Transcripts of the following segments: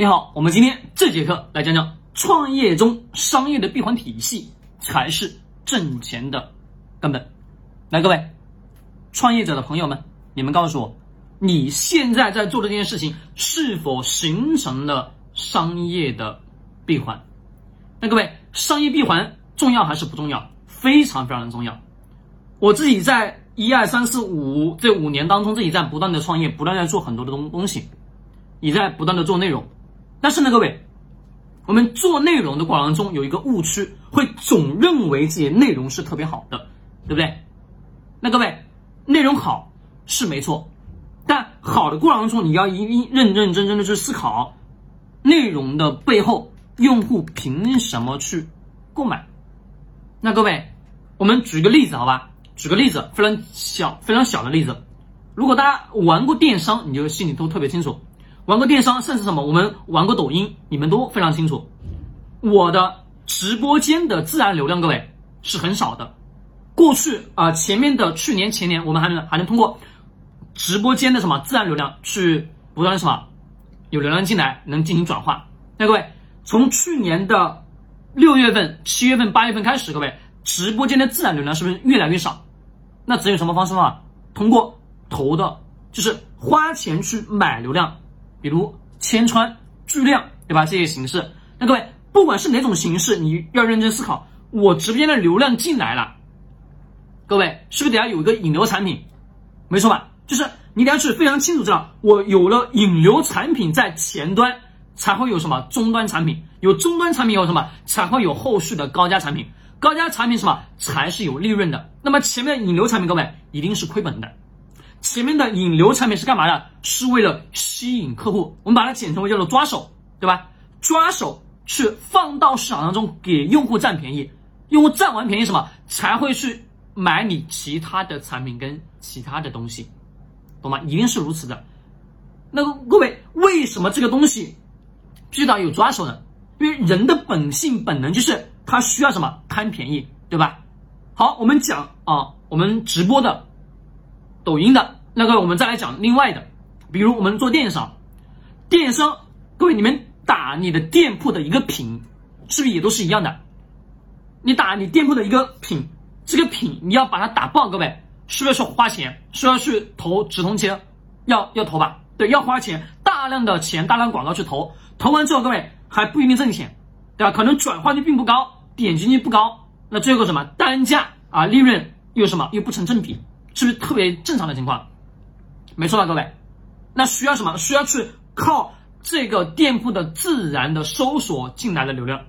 你好，我们今天这节课来讲讲创业中商业的闭环体系才是挣钱的根本。来，各位创业者的朋友们，你们告诉我，你现在在做的这件事情是否形成了商业的闭环？那各位，商业闭环重要还是不重要？非常非常的重要。我自己在一二三四五这五年当中，自己在不断的创业，不断在做很多的东东西，也在不断的做内容。但是呢，各位，我们做内容的过程中有一个误区，会总认为自己内容是特别好的，对不对？那各位，内容好是没错，但好的过程中，你要一一认认真真的去思考，内容的背后，用户凭什么去购买？那各位，我们举个例子，好吧？举个例子，非常小、非常小的例子。如果大家玩过电商，你就心里都特别清楚。玩过电商，甚至什么，我们玩过抖音，你们都非常清楚。我的直播间的自然流量，各位是很少的。过去啊，前面的去年、前年，我们还能还能通过直播间的什么自然流量去不断什么有流量进来，能进行转化。那各位，从去年的六月份、七月份、八月份开始，各位直播间的自然流量是不是越来越少？那只有什么方式吗？通过投的，就是花钱去买流量。比如千川、巨量，对吧？这些形式，那各位，不管是哪种形式，你要认真思考。我直播间的流量进来了，各位是不是得要有一个引流产品？没错吧？就是你得要去非常清楚知道，我有了引流产品在前端，才会有什么终端产品，有终端产品有什么，才会有后续的高价产品，高价产品什么才是有利润的。那么前面引流产品，各位一定是亏本的。前面的引流产品是干嘛的？是为了吸引客户，我们把它简称为叫做抓手，对吧？抓手去放到市场当中给用户占便宜，用户占完便宜什么才会去买你其他的产品跟其他的东西，懂吗？一定是如此的。那各位，为什么这个东西必须得有抓手呢？因为人的本性本能就是他需要什么贪便宜，对吧？好，我们讲啊，我们直播的。抖音的那个，我们再来讲另外的，比如我们做电商，电商，各位你们打你的店铺的一个品，是不是也都是一样的？你打你店铺的一个品，这个品你要把它打爆，各位是不是要花钱？是要去投直通车？要要投吧？对，要花钱，大量的钱，大量广告去投，投完之后，各位还不一定挣钱，对吧？可能转化率并不高，点击率不高，那最后什么单价啊，利润又什么又不成正比。是不是特别正常的情况？没错吧，各位？那需要什么？需要去靠这个店铺的自然的搜索进来的流量。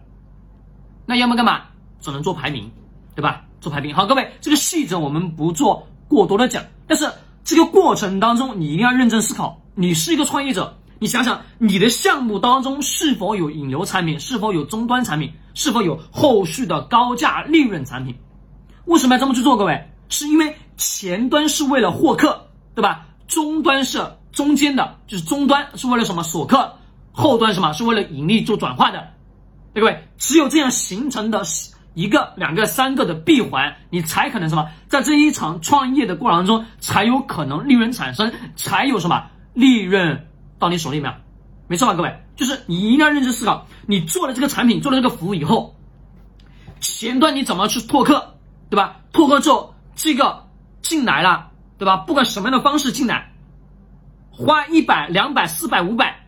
那要么干嘛？只能做排名，对吧？做排名。好，各位，这个细则我们不做过多的讲。但是这个过程当中，你一定要认真思考。你是一个创业者，你想想你的项目当中是否有引流产品，是否有终端产品，是否有后续的高价利润产品？为什么要这么去做？各位？是因为前端是为了获客，对吧？终端是中间的，就是终端是为了什么锁客，后端什么是为了盈利做转化的，对各位，只有这样形成的一个、两个、三个的闭环，你才可能什么，在这一场创业的过程中，才有可能利润产生，才有什么利润到你手里面，没错吧？各位，就是你一定要认真思考，你做了这个产品，做了这个服务以后，前端你怎么去拓客，对吧？拓客之后。这个进来了，对吧？不管什么样的方式进来，花一百、两百、四百、五百，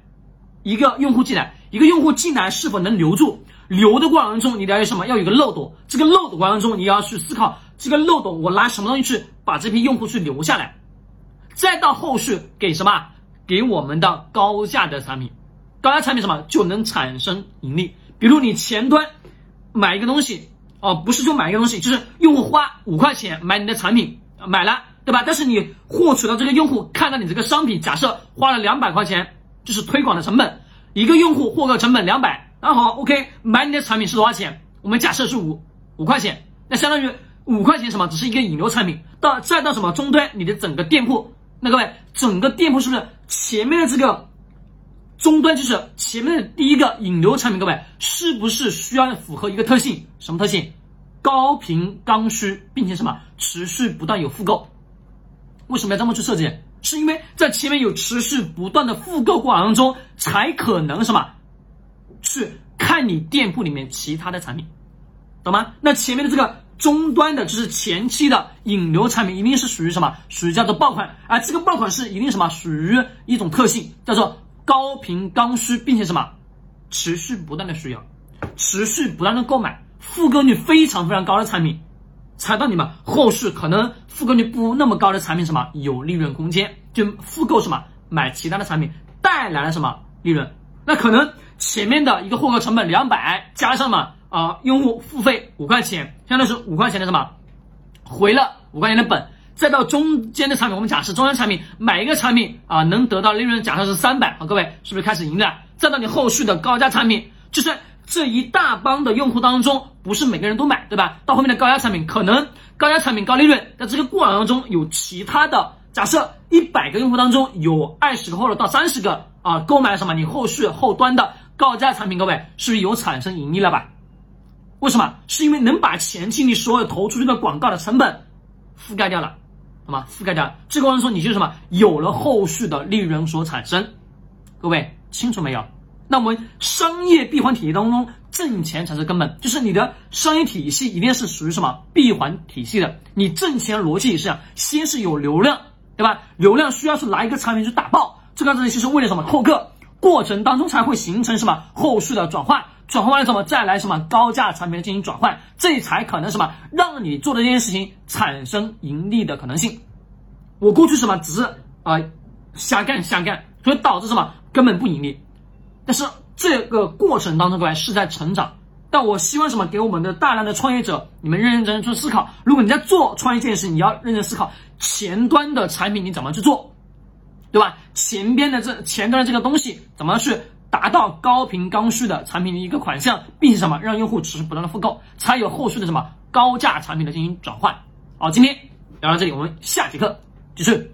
一个用户进来，一个用户进来是否能留住？留的过程中，你了解什么？要有个漏斗。这个漏斗过程中，你要去思考这个漏斗，我拿什么东西去把这批用户去留下来？再到后续给什么？给我们的高价的产品，高价产品什么就能产生盈利？比如你前端买一个东西。哦，不是说买一个东西，就是用户花五块钱买你的产品，买了，对吧？但是你获取到这个用户看到你这个商品，假设花了两百块钱，就是推广的成本，一个用户获客成本两百，那好，OK，买你的产品是多少钱？我们假设是五五块钱，那相当于五块钱什么？只是一个引流产品，到再到什么终端，你的整个店铺，那各位，整个店铺是不是前面的这个？终端就是前面的第一个引流产品，各位是不是需要符合一个特性？什么特性？高频刚需，并且什么持续不断有复购？为什么要这么去设计？是因为在前面有持续不断的复购过程当中，才可能什么去看你店铺里面其他的产品，懂吗？那前面的这个终端的，就是前期的引流产品，一定是属于什么？属于叫做爆款，而这个爆款是一定什么？属于一种特性，叫做高频刚需，并且什么持续不断的需要，持续不断的购买，复购率非常非常高的产品。踩到你们后续可能复购率不那么高的产品，什么有利润空间，就复购什么买其他的产品带来了什么利润？那可能前面的一个获客成本两百，加上嘛啊用户付费五块钱，相当于是五块钱的什么回了五块钱的本，再到中间的产品，我们假设中间产品买一个产品啊能得到利润，假设是三百，啊各位是不是开始盈利了？再到你后续的高价产品，就是。这一大帮的用户当中，不是每个人都买，对吧？到后面的高价产品，可能高价产品高利润，在这个过程当中有其他的假设，一百个用户当中有二十个或者到三十个啊购买什么？你后续后端的高价产品，各位是不是有产生盈利了吧？为什么？是因为能把前期你所有投出去的广告的成本覆盖掉了，好吗？覆盖掉，这个过程中你就是什么？有了后续的利润所产生，各位清楚没有？那我们商业闭环体系当中，挣钱才是根本，就是你的商业体系一定是属于什么闭环体系的。你挣钱逻辑是，先是有流量，对吧？流量需要去拿一个产品去打爆，这个东西是为了什么？拓客过程当中才会形成什么后续的转换，转换完了什么再来什么高价产品进行转换，这才可能什么让你做的这件事情产生盈利的可能性。我过去什么只是啊瞎干瞎干，所以导致什么根本不盈利。但是这个过程当中，各位是在成长。但我希望什么？给我们的大量的创业者，你们认认真真去思考。如果你在做创业这件事，你要认真思考前端的产品你怎么去做，对吧？前边的这前端的这个东西怎么去达到高频刚需的产品的一个款项，并且什么让用户持续不断的复购，才有后续的什么高价产品的进行转换。好，今天聊到这里，我们下节课继续。